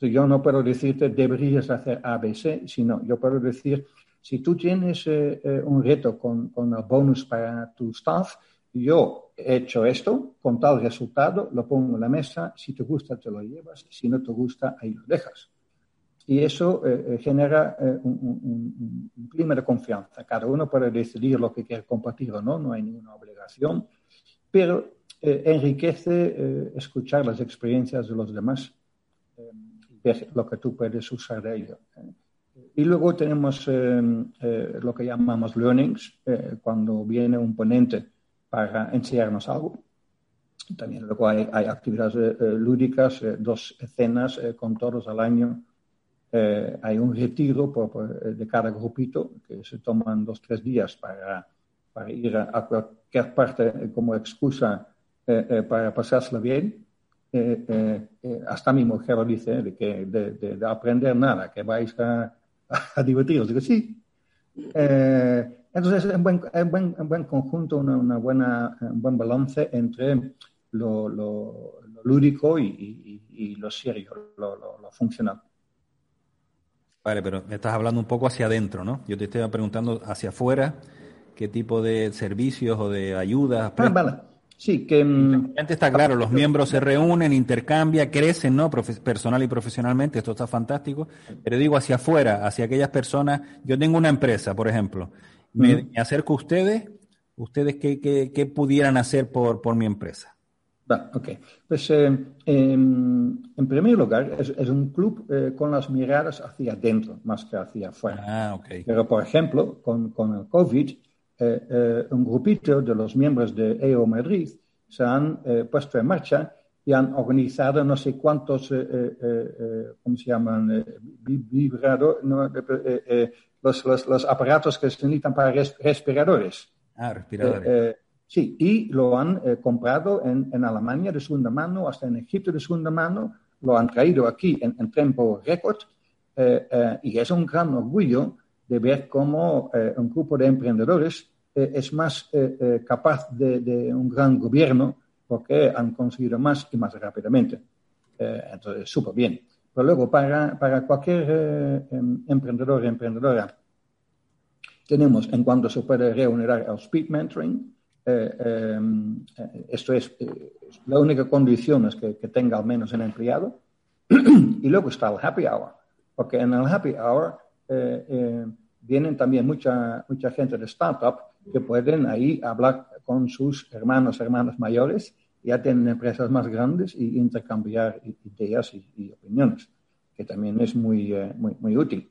yo no puedo decirte deberías hacer ABC, sino yo puedo decir, si tú tienes un reto con, con el bonus para tu staff, yo he hecho esto con tal resultado, lo pongo en la mesa, si te gusta te lo llevas, si no te gusta ahí lo dejas y eso eh, eh, genera eh, un, clima de confianza. Cada uno puede decidir lo que quiere compartir o no, no hay ninguna obligación, pero enriquece escuchar las experiencias de los demás ver lo que tú puedes usar de ello. Y luego tenemos lo que llamamos learnings, cuando viene un ponente para enseñarnos algo. También luego hay, hay actividades lúdicas, dos escenas con todos al año eh, hay un retiro de cada grupito que se toman dos, tres días para, para ir a, cualquier parte como excusa eh, eh, para pasársela bien. hasta mi mujer dice, de, que, de, aprender nada, que vais a, [laughs] a divertiros. Digo, sí. entonces, es un buen, buen, buen conjunto, una, buena, un buen balance entre lo, lo, lúdico y, y, lo serio, lo, lo funcional. Vale, pero me estás hablando un poco hacia adentro, ¿no? Yo te estoy preguntando hacia afuera qué tipo de servicios o de ayudas. Ah, vale. Sí, que. Mm, está claro, los miembros se reúnen, intercambian, crecen, ¿no? personal y profesionalmente, esto está fantástico. Pero digo hacia afuera, hacia aquellas personas. Yo tengo una empresa, por ejemplo. Me, acerco a ustedes. ¿Ustedes qué, qué, qué pudieran hacer por, por mi empresa? ok. Pues eh, en primer lugar, es, un club eh, con las miradas hacia adentro más que hacia afuera. Ah, okay. Pero, por ejemplo, con, con el COVID, eh, un grupito de los miembros de EO Madrid se han puesto en marcha y han organizado no sé cuántos, ¿cómo se llaman? Vibrado, los, los, los, aparatos que se necesitan para respiradores. Ah, respiradores Sí, y lo han eh, comprado en, en, Alemania de segunda mano, hasta en Egipto de segunda mano, lo han traído aquí en, en tiempo récord eh, eh, y es un gran orgullo de ver cómo un grupo de emprendedores es más capaz de, un gran gobierno porque han conseguido más y más rápidamente. entonces, súper bien. Pero luego, para, para cualquier eh, em, emprendedor emprendedora, tenemos, en cuanto se puede reunir al speed mentoring, eh, em, eh, esto es, eh, la única condición es que, que, tenga al menos un empleado. [clears throat] y luego está el happy hour, porque en el happy hour vienen también mucha, mucha gente de startup que pueden ahí hablar con sus hermanos, hermanas mayores, ya tienen empresas más grandes y intercambiar ideas y, y opiniones, que también es muy, muy, muy útil.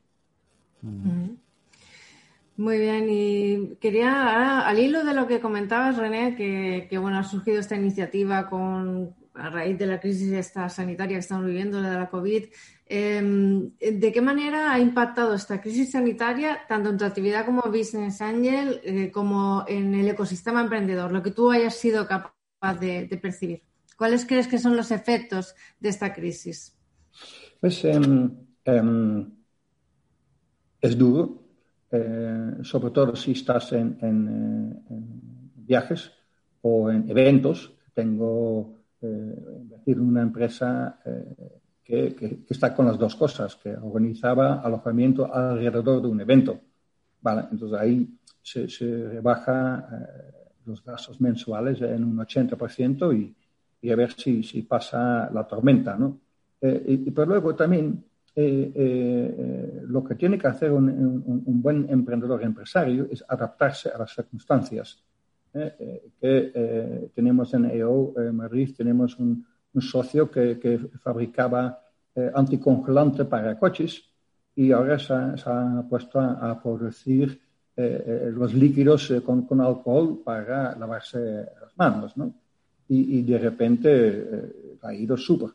Muy bien, y quería, al hilo de lo que comentabas, René, que, bueno, ha surgido esta iniciativa con, a raíz de la crisis esta sanitaria que estamos viviendo, la de la COVID, em, ¿de qué manera ha impactado esta crisis sanitaria tanto en tu actividad como Business Angel eh, como en el ecosistema emprendedor, lo que tú hayas sido capaz de, percibir? ¿Cuáles crees que son los efectos de esta crisis? Pues em, em, es duro, eh, sobre todo si estás en, eh, viajes o en eventos. Tengo eh, en una empresa que, está con las dos cosas, que organizaba alojamiento alrededor de un evento. Vale, entonces ahí se, se rebaja los gastos mensuales en un 80% y, y a ver si, si pasa la tormenta, ¿no? y, pero luego también eh, eh, lo que tiene que hacer un, buen emprendedor empresario es adaptarse a las circunstancias. ¿Eh? que tenemos en EO Madrid, tenemos un, socio que, fabricaba anticongelante para coches y ahora se ha, puesto a, producir los líquidos con, alcohol para lavarse las manos. ¿no? Y, de repente ha ido súper.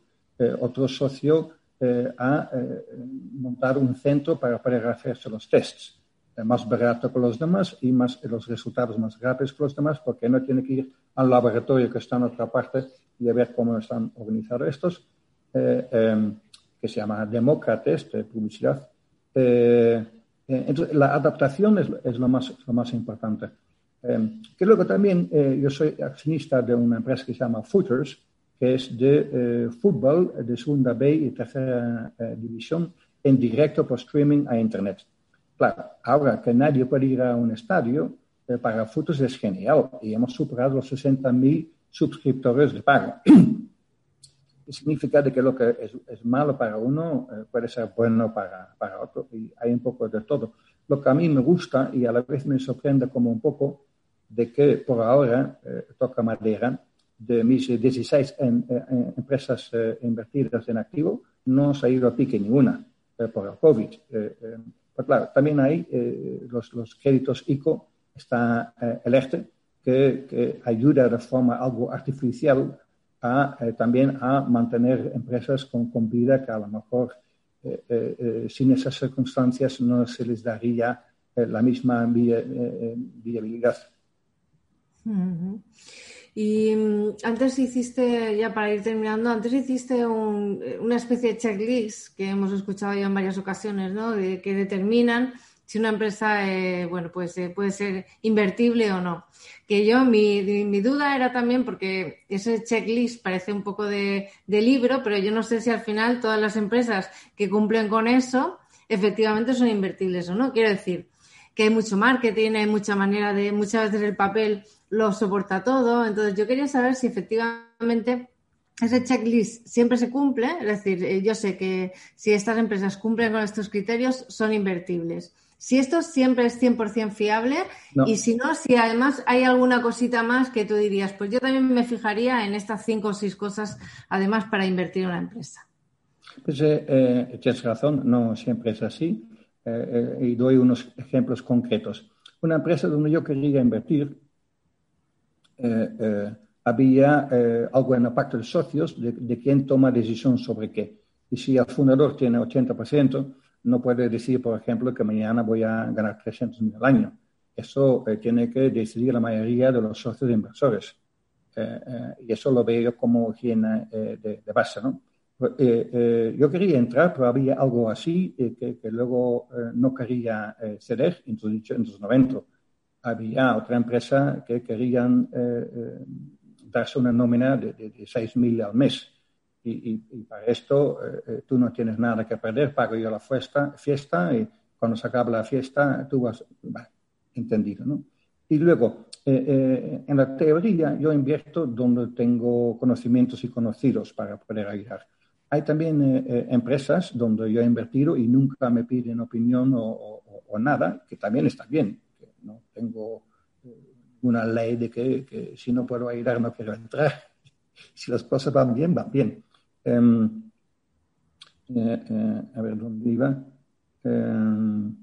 otro socio eh, a eh, montar un centro para poder hacerse los tests eh, más barato que los demás y más, los resultados más rápidos que los demás, porque no tiene que ir al laboratorio que está en otra parte y a ver cómo están organizados estos, em, que se llama Demócrates de publicidad. entonces, la adaptación es, es, lo, más, lo más importante. Em, que luego también yo soy accionista de una empresa que se llama Footers, que es de eh, fútbol de segunda B y tercera eh, división en directo por streaming a Internet. Claro, ahora que nadie puede ir a un estadio, eh, para fotos es genial y hemos superado los 60.000 suscriptores de pago. [clears throat] significa de que lo que es, malo para uno puede ser bueno para, para, otro y hay un poco de todo. Lo que a mí me gusta y a la vez me sorprende como un poco de que por ahora toca madera, de mis 16 empresas eh, invertidas en activo, no se ha ido a pique ninguna eh, por el COVID. Eh, pero claro, también hay los, los, créditos ICO, está el ERTE, que, que, ayuda de forma algo artificial a, también a mantener empresas con, con, vida que a lo mejor sin esas circunstancias no se les daría la misma viabilidad. Y mm, antes hiciste, ya para ir terminando, antes hiciste una especie de checklist que hemos escuchado ya en varias ocasiones, ¿no? De, que determinan si una empresa, eh, bueno, pues eh, puede ser invertible o no. Que yo, mi, mi, duda era también, porque ese checklist parece un poco de, de libro, pero yo no sé si al final todas las empresas que cumplen con eso efectivamente son invertibles o no. Quiero decir que hay mucho marketing, hay mucha manera de, muchas veces el papel lo soporta todo. Entonces, yo quería saber si efectivamente ese checklist siempre se cumple. Es decir, eh, yo sé que si estas empresas cumplen con estos criterios, son invertibles. Si esto siempre es 100% fiable y si no, si además hay alguna cosita más que tú dirías, pues yo también me fijaría en estas cinco o seis cosas además para invertir en una empresa. Pues eh, eh tienes razón, no siempre es así. Eh, y doy unos ejemplos concretos. Una empresa donde yo quería invertir había eh, algo en el pacto de socios de, quién toma decisión sobre qué. Y si el fundador tiene 80%, no puede decir, por ejemplo, que mañana voy a ganar 300 mil al año. Eso tiene que decidir la mayoría de los socios inversores. y eso lo veo como higiene de, base. ¿no? yo quería entrar, pero había algo así que, que, luego no quería ceder, entonces, entonces no entro había otra empresa que querían eh, eh, darse una nómina de, de, 6.000 al mes. y, y- y para esto eh, eh, tú no tienes nada que perder, pago yo la fiesta, fiesta y cuando se acaba la fiesta tú vas, vale, entendido, ¿no? Y luego, eh, eh, en la teoría yo invierto donde tengo conocimientos y conocidos para poder ayudar. Hay también empresas donde yo he invertido y nunca me piden opinión o, o- o nada, que también está bien. No tengo eh, una ley de que, que si no puedo ayudar no quiero entrar. [laughs] Si las cosas van bien, van bien. Em, eh, eh, a ver dónde iba. Em,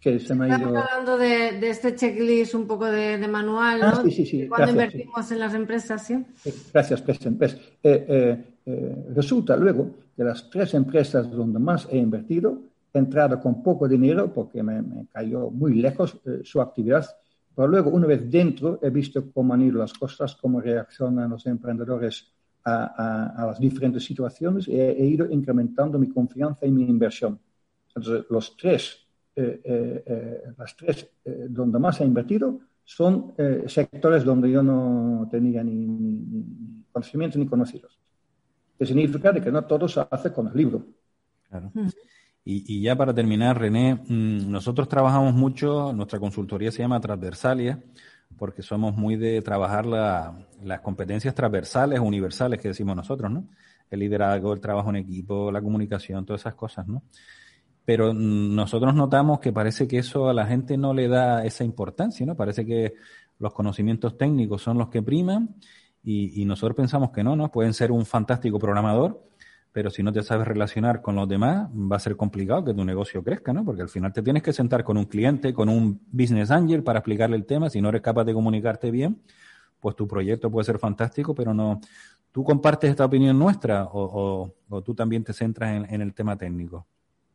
que se me ha Estamos ido. hablando de, de este checklist un poco de, de manual, ¿no? Ah, sí, sí, sí, Cuando gracias, sí. invertimos en las empresas, ¿sí? Gracias, President. Pues, eh, eh, eh, resulta luego que las tres empresas donde más he invertido entrado con poco dinero porque me, me cayó muy lejos eh, su actividad, pero luego una vez dentro he visto cómo han ido las cosas, cómo reaccionan los emprendedores a, a- a las diferentes situaciones y he, he ido incrementando mi confianza y mi inversión. Entonces, los tres, eh, eh, eh, las tres eh, donde más he invertido son eh, sectores donde yo no tenía ni, ni- ni conocimiento ni conocidos. Que significa de que no todo se hace con el libro. Claro. Y, y ya para terminar, René, mm, nosotros trabajamos mucho, nuestra consultoría se llama Transversalia, porque somos muy de trabajar la- las competencias transversales, universales que decimos nosotros, ¿no? El liderazgo, el trabajo en equipo, la comunicación, todas esas cosas, ¿no? Pero mm, nosotros notamos que parece que eso a la gente no le da esa importancia, ¿no? Parece que los conocimientos técnicos son los que priman y, y nosotros pensamos que no, ¿no? Pueden ser un fantástico programador, pero si no te sabes relacionar con los demás, va a ser complicado que tu negocio crezca, ¿no? Porque al final te tienes que sentar con un cliente, con un business angel para explicarle el tema. Si no eres capaz de comunicarte bien, pues tu proyecto puede ser fantástico, pero no. ¿Tú compartes esta opinión nuestra o, o- o tú también te centras en, en el tema técnico?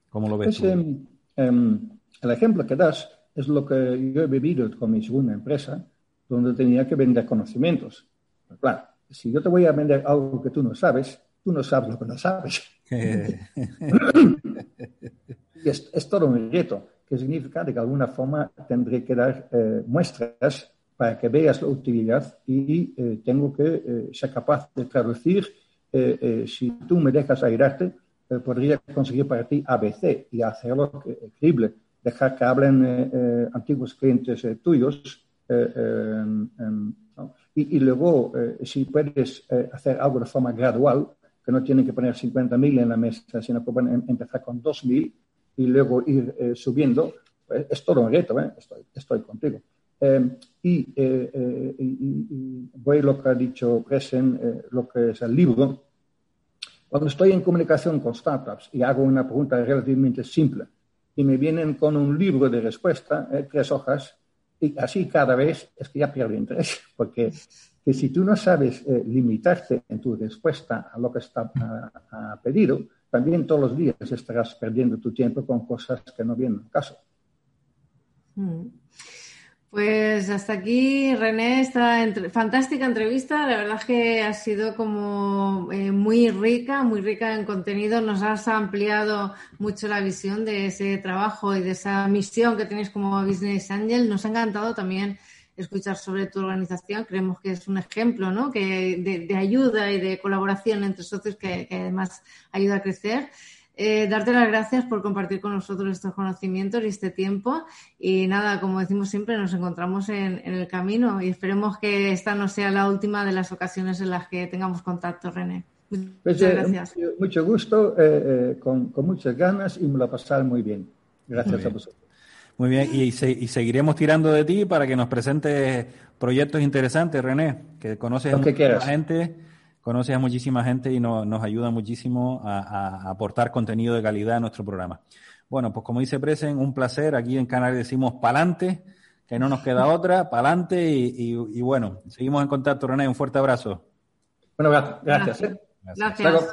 ¿Cómo lo ves Es, tú? em, em, el ejemplo que das es lo que yo he vivido con mi segunda empresa, donde tenía que vender conocimientos. Pero claro, si yo te voy a vender algo que tú no sabes, tú no sabes lo que no sabes. [laughs] Y es, es todo un reto, que significa de que de alguna forma tendré que dar eh, muestras para que veas la utilidad y eh, tengo que eh, ser capaz de traducir. si tú me dejas ayudarte, podría conseguir para ti ABC y hacerlo creíble. Dejar que hablen antiguos clientes tuyos. eh, eh, em, ¿no? y, y luego, si puedes hacer algo de forma gradual, que no tienen que poner 50.000 en la mesa, sino que pueden em- empezar con 2.000 y luego ir eh, subiendo, pues, es todo un reto, ¿eh? estoy, estoy contigo. Eh, y, eh, eh, y- y- y voy a lo que ha dicho Presen, eh, lo que es el libro. Cuando estoy en comunicación con startups y hago una pregunta relativamente simple y me vienen con un libro de respuesta, eh, tres hojas, y así cada vez es que ya pierdo interés, [laughs] porque que si tú no sabes eh, limitarte en tu respuesta a lo que está pedido, también todos los días estarás perdiendo tu tiempo con cosas que no vienen al caso. Mm. Pues hasta aquí, René, esta fantástica entrevista. La verdad es que ha sido como eh, muy rica, muy rica en contenido. Nos has ampliado mucho la visión de ese trabajo y de esa misión que tenéis como Business Angel. Nos ha encantado también escuchar sobre tu organización. Creemos que es un ejemplo ¿no? que de, ayuda y de colaboración entre socios que además ayuda a crecer. Eh, darte las gracias por compartir con nosotros estos conocimientos y este tiempo. Y nada, como decimos siempre, nos encontramos en, en el camino y esperemos que esta no sea la última de las ocasiones en las que tengamos contacto, René. Muchas Pues, eh, gracias. mucho, mucho gusto, eh, eh, con, con muchas ganas y me lo pasar muy bien. Gracias Muy bien. a vosotros. Muy bien, y, se- y seguiremos tirando de ti para que nos presentes proyectos interesantes, René, que conoces a quieras. gente, conoces a muchísima gente y no- nos ayuda muchísimo a, a aportar contenido de calidad a nuestro programa. Bueno, pues como dice Presen, un placer. Aquí en Canarias decimos pa'lante, que no nos queda otra, pa'lante y, y- y bueno, seguimos en contacto, René. Un fuerte abrazo. Bueno, gra- gracias. Gracias. Luego.